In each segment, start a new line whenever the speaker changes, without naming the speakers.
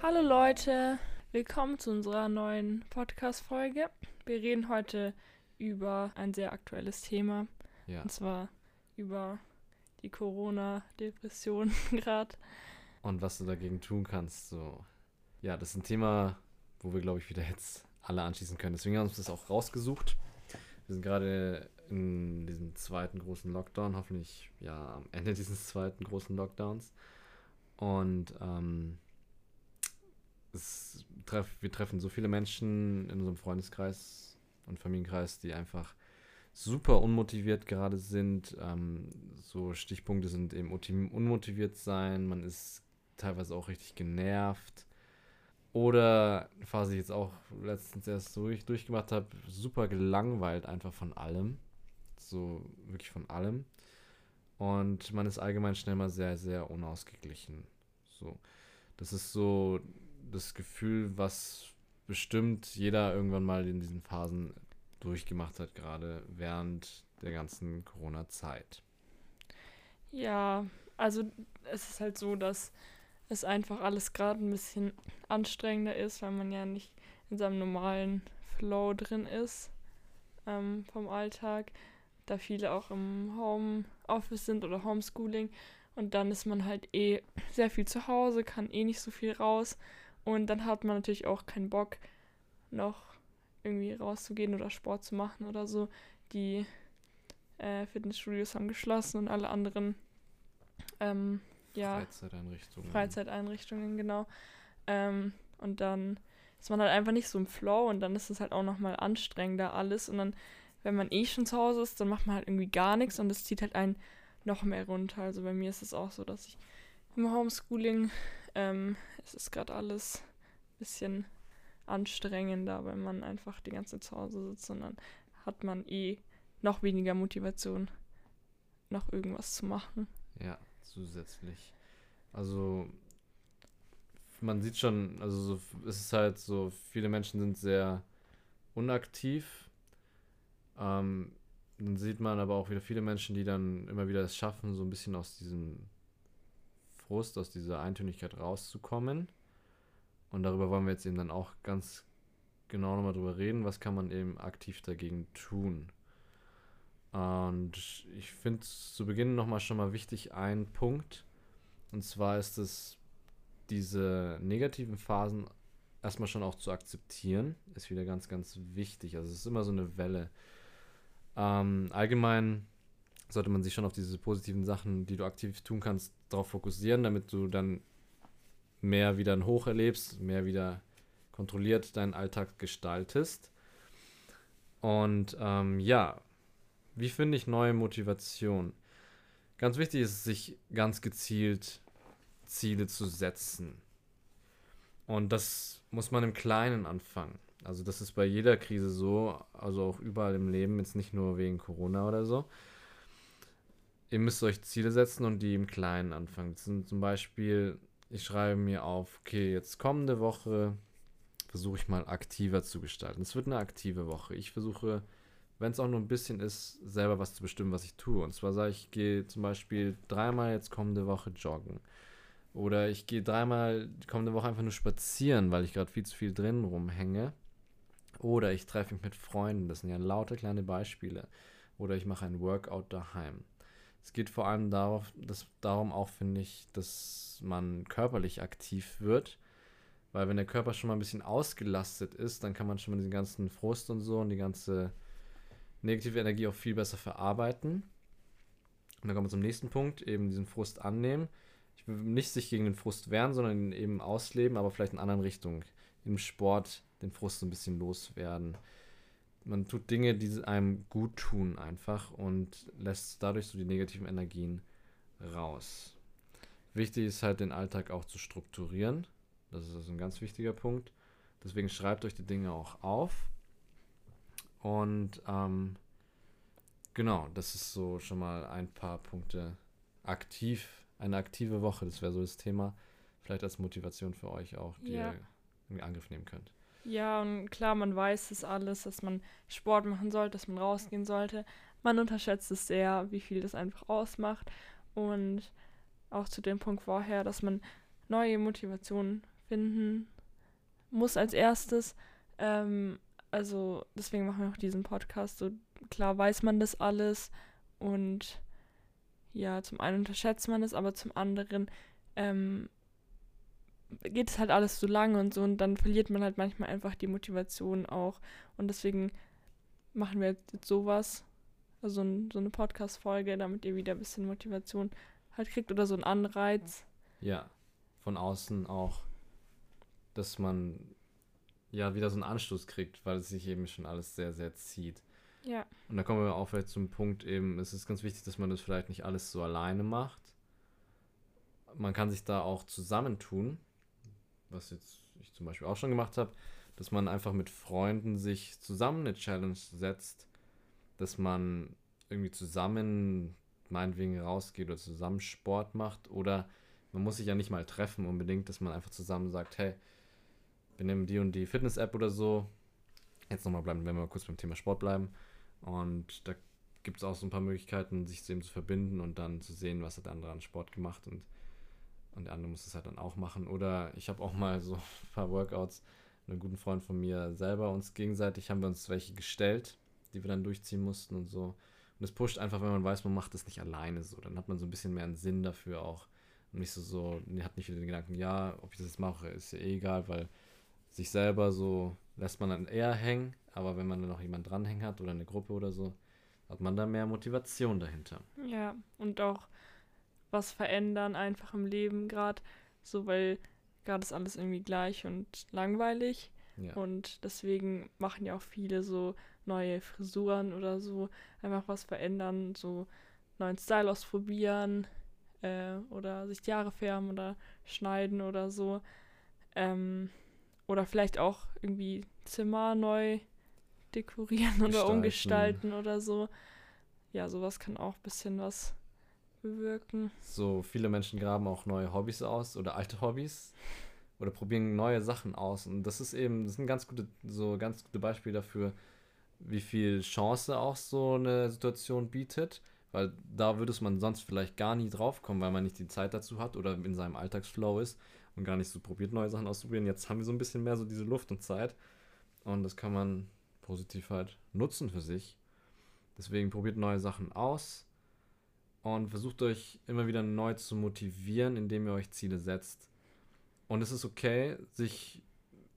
Hallo Leute, willkommen zu unserer neuen Podcast-Folge. Wir reden heute über ein sehr aktuelles Thema.
Ja.
Und zwar über die Corona-Depression gerade.
Und was du dagegen tun kannst. So. Ja, das ist ein Thema, wo wir, glaube ich, wieder jetzt alle anschließen können. Deswegen haben wir uns das auch rausgesucht. Wir sind gerade in diesem zweiten großen Lockdown, hoffentlich ja am Ende dieses zweiten großen Lockdowns. Und ähm, es treff, wir treffen so viele Menschen in unserem Freundeskreis und Familienkreis, die einfach super unmotiviert gerade sind. Ähm, so Stichpunkte sind eben unmotiviert sein, man ist teilweise auch richtig genervt. Oder, was ich jetzt auch letztens erst durch, durchgemacht habe, super gelangweilt einfach von allem. So wirklich von allem. Und man ist allgemein schnell mal sehr, sehr unausgeglichen. So. Das ist so das Gefühl, was bestimmt jeder irgendwann mal in diesen Phasen durchgemacht hat, gerade während der ganzen Corona-Zeit.
Ja, also es ist halt so, dass es einfach alles gerade ein bisschen anstrengender ist, weil man ja nicht in seinem normalen Flow drin ist ähm, vom Alltag, da viele auch im Homeoffice sind oder Homeschooling und dann ist man halt eh sehr viel zu Hause, kann eh nicht so viel raus und dann hat man natürlich auch keinen Bock noch irgendwie rauszugehen oder Sport zu machen oder so. Die äh, Fitnessstudios haben geschlossen und alle anderen ähm, ja,
Freizeiteinrichtungen.
Freizeiteinrichtungen, genau. Ähm, und dann ist man halt einfach nicht so im Flow und dann ist es halt auch nochmal anstrengender alles. Und dann, wenn man eh schon zu Hause ist, dann macht man halt irgendwie gar nichts und es zieht halt einen noch mehr runter. Also bei mir ist es auch so, dass ich im Homeschooling, ähm, es ist gerade alles ein bisschen anstrengender, weil man einfach die ganze Zeit zu Hause sitzt und dann hat man eh noch weniger Motivation, noch irgendwas zu machen.
Ja, zusätzlich. Also man sieht schon, also so, es ist halt so, viele Menschen sind sehr unaktiv. Ähm, dann sieht man aber auch wieder viele Menschen, die dann immer wieder es schaffen, so ein bisschen aus diesem Frust, aus dieser Eintönigkeit rauszukommen. Und darüber wollen wir jetzt eben dann auch ganz genau nochmal drüber reden, was kann man eben aktiv dagegen tun. Und ich finde zu Beginn nochmal schon mal wichtig ein Punkt. Und zwar ist es, diese negativen Phasen erstmal schon auch zu akzeptieren, ist wieder ganz, ganz wichtig. Also es ist immer so eine Welle. Ähm, allgemein sollte man sich schon auf diese positiven Sachen, die du aktiv tun kannst, darauf fokussieren, damit du dann mehr wieder ein Hoch erlebst, mehr wieder kontrolliert deinen Alltag gestaltest. Und ähm, ja, wie finde ich neue Motivation? Ganz wichtig ist es, sich ganz gezielt Ziele zu setzen. Und das muss man im Kleinen anfangen. Also das ist bei jeder Krise so, also auch überall im Leben, jetzt nicht nur wegen Corona oder so. Ihr müsst euch Ziele setzen und die im Kleinen anfangen. Das sind zum Beispiel, ich schreibe mir auf, okay, jetzt kommende Woche versuche ich mal aktiver zu gestalten. Es wird eine aktive Woche. Ich versuche, wenn es auch nur ein bisschen ist, selber was zu bestimmen, was ich tue. Und zwar sage ich, ich gehe zum Beispiel dreimal jetzt kommende Woche joggen. Oder ich gehe dreimal kommende Woche einfach nur spazieren, weil ich gerade viel zu viel drin rumhänge. Oder ich treffe mich mit Freunden. Das sind ja lauter kleine Beispiele. Oder ich mache ein Workout daheim. Es geht vor allem darauf, dass, darum auch, finde ich, dass man körperlich aktiv wird. Weil wenn der Körper schon mal ein bisschen ausgelastet ist, dann kann man schon mal diesen ganzen Frust und so und die ganze negative Energie auch viel besser verarbeiten. Und dann kommen wir zum nächsten Punkt, eben diesen Frust annehmen. Ich will nicht sich gegen den Frust wehren, sondern ihn eben ausleben, aber vielleicht in anderen Richtungen. Im Sport den Frust so ein bisschen loswerden. Man tut Dinge, die einem gut tun einfach und lässt dadurch so die negativen Energien raus. Wichtig ist halt den Alltag auch zu strukturieren. Das ist also ein ganz wichtiger Punkt. Deswegen schreibt euch die Dinge auch auf. Und ähm, genau, das ist so schon mal ein paar Punkte aktiv, eine aktive Woche, das wäre so das Thema. Vielleicht als Motivation für euch auch, die
Ja.
ihr in Angriff nehmen könnt.
Ja, und klar, man weiß es alles, dass man Sport machen sollte, dass man rausgehen sollte. man unterschätzt es sehr, wie viel das einfach ausmacht. Und auch zu dem Punkt vorher, dass man neue Motivationen finden muss als erstes. Ähm, also deswegen machen wir auch diesen Podcast. So klar weiß man das alles und ja, zum einen unterschätzt man es, aber zum anderen ähm, geht es halt alles so lange und so und dann verliert man halt manchmal einfach die Motivation auch. Und deswegen machen wir jetzt sowas, also so eine Podcast-Folge, damit ihr wieder ein bisschen Motivation halt kriegt oder so einen Anreiz.
Ja, von außen auch, dass man ja wieder so einen Anstoß kriegt, weil es sich eben schon alles sehr, sehr zieht.
Ja.
Und da kommen wir auch vielleicht zum Punkt eben, es ist ganz wichtig, dass man das vielleicht nicht alles so alleine macht. Man kann sich da auch zusammentun, was jetzt ich zum Beispiel auch schon gemacht habe, dass man einfach mit Freunden sich zusammen eine Challenge setzt, dass man irgendwie zusammen meinetwegen rausgeht oder zusammen Sport macht oder man muss sich ja nicht mal treffen unbedingt, dass man einfach zusammen sagt, hey, wir nehmen die und die Fitness-App oder so. Jetzt nochmal bleiben, wenn wir mal kurz beim Thema Sport bleiben. Und da gibt es auch so ein paar Möglichkeiten, sich zu ihm zu verbinden und dann zu sehen, was hat der andere an Sport gemacht und, und der andere muss es halt dann auch machen. Oder ich habe auch mal so ein paar Workouts, einen guten Freund von mir selber uns gegenseitig haben wir uns welche gestellt, die wir dann durchziehen mussten und so. Und es pusht einfach, wenn man weiß, man macht das nicht alleine so. Dann hat man so ein bisschen mehr einen Sinn dafür auch. Und nicht so, so, hat nicht wieder den Gedanken, ja, ob ich das jetzt mache, ist ja eh egal, weil sich selber so lässt man dann eher hängen, aber wenn man dann noch jemand dranhängen hat oder eine Gruppe oder so, hat man da mehr Motivation dahinter.
Ja, und auch was verändern einfach im Leben gerade, so weil gerade ist alles irgendwie gleich und langweilig. Ja. Und deswegen machen ja auch viele so neue Frisuren oder so, einfach was verändern, so neuen Style ausprobieren äh, oder sich die Haare färben oder schneiden oder so. Ähm, oder vielleicht auch irgendwie Zimmer neu dekorieren oder umgestalten oder so. Ja, sowas kann auch ein bisschen was bewirken.
So, viele Menschen graben auch neue Hobbys aus oder alte Hobbys oder probieren neue Sachen aus. Und das ist eben, das sind ganz gute, so ganz gute Beispiele dafür, wie viel Chance auch so eine Situation bietet. Weil da würde man sonst vielleicht gar nie drauf kommen, weil man nicht die Zeit dazu hat oder in seinem Alltagsflow ist und gar nicht so probiert, neue Sachen auszuprobieren. Jetzt haben wir so ein bisschen mehr so diese Luft und Zeit. Und das kann man positiv halt nutzen für sich. Deswegen probiert neue Sachen aus und versucht euch immer wieder neu zu motivieren, indem ihr euch Ziele setzt. Und es ist okay, sich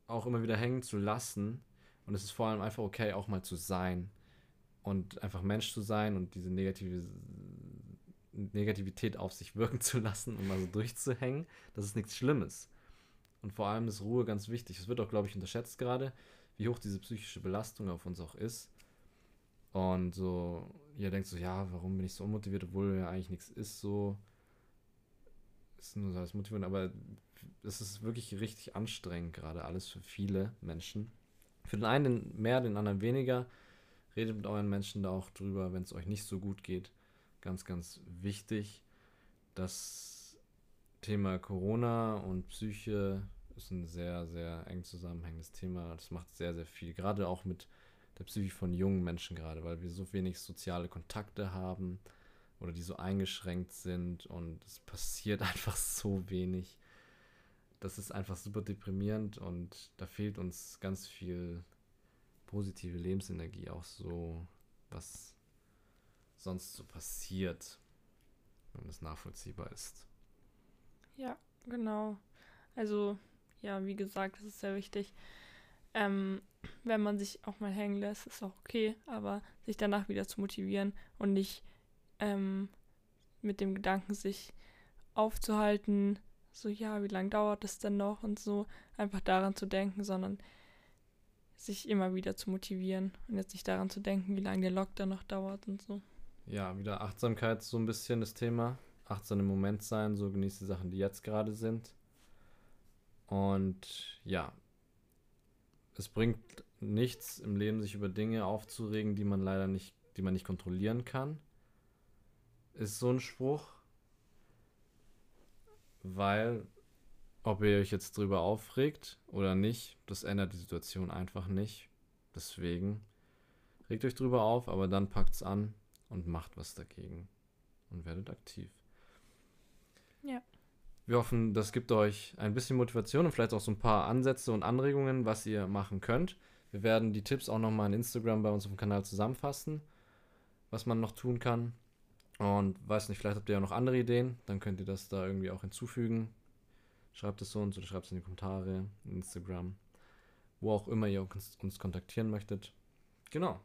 auch immer wieder hängen zu lassen. Und es ist vor allem einfach okay, auch mal zu sein. Und einfach Mensch zu sein und diese negative Negativität auf sich wirken zu lassen und mal so durchzuhängen. Das ist nichts Schlimmes. Und vor allem ist Ruhe ganz wichtig. Es wird auch, glaube ich, unterschätzt gerade, wie hoch diese psychische Belastung auf uns auch ist. Und so, ihr denkt so, ja, warum bin ich so unmotiviert, obwohl ja eigentlich nichts ist, so. Ist nur so alles motivierend, aber es ist wirklich richtig anstrengend gerade alles für viele Menschen. Für den einen mehr, den anderen weniger. Redet mit euren Menschen da auch drüber, wenn es euch nicht so gut geht ganz, ganz wichtig. Das Thema Corona und Psyche ist ein sehr, sehr eng zusammenhängendes Thema. Das macht sehr, sehr viel, gerade auch mit der Psyche von jungen Menschen gerade, weil wir so wenig soziale Kontakte haben oder die so eingeschränkt sind und es passiert einfach so wenig. Das ist einfach super deprimierend und da fehlt uns ganz viel positive Lebensenergie, auch so was sonst so passiert, wenn das nachvollziehbar ist.
Ja, genau. Also, ja, wie gesagt, das ist sehr wichtig. Ähm, wenn man sich auch mal hängen lässt, ist auch okay, aber sich danach wieder zu motivieren und nicht ähm, mit dem Gedanken, sich aufzuhalten, so, ja, wie lange dauert es denn noch und so, einfach daran zu denken, sondern sich immer wieder zu motivieren und jetzt nicht daran zu denken, wie lange der Lockdown noch dauert und so
ja, wieder Achtsamkeit so ein bisschen das Thema. Achtsam im Moment sein, so genießt die Sachen, die jetzt gerade sind. Und ja, es bringt nichts im Leben, sich über Dinge aufzuregen, die man leider nicht, die man nicht kontrollieren kann. Ist so ein Spruch. Weil, ob ihr euch jetzt drüber aufregt oder nicht, das ändert die Situation einfach nicht. Deswegen regt euch drüber auf, aber dann packt's an und macht was dagegen und werdet aktiv.
Ja.
Wir hoffen, das gibt euch ein bisschen Motivation und vielleicht auch so ein paar Ansätze und Anregungen, was ihr machen könnt. Wir werden die Tipps auch nochmal in Instagram bei uns auf dem Kanal zusammenfassen, was man noch tun kann. Und weiß nicht, vielleicht habt ihr ja noch andere Ideen, dann könnt ihr das da irgendwie auch hinzufügen. Schreibt es uns oder schreibt es in die Kommentare, in Instagram, wo auch immer ihr uns, uns kontaktieren möchtet. Genau.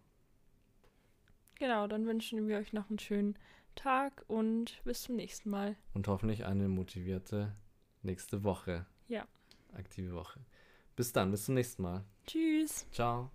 Genau, dann wünschen wir euch noch einen schönen Tag und bis zum nächsten Mal.
Und hoffentlich eine motivierte nächste Woche.
Ja.
Aktive Woche. Bis dann, bis zum nächsten Mal.
Tschüss.
Ciao.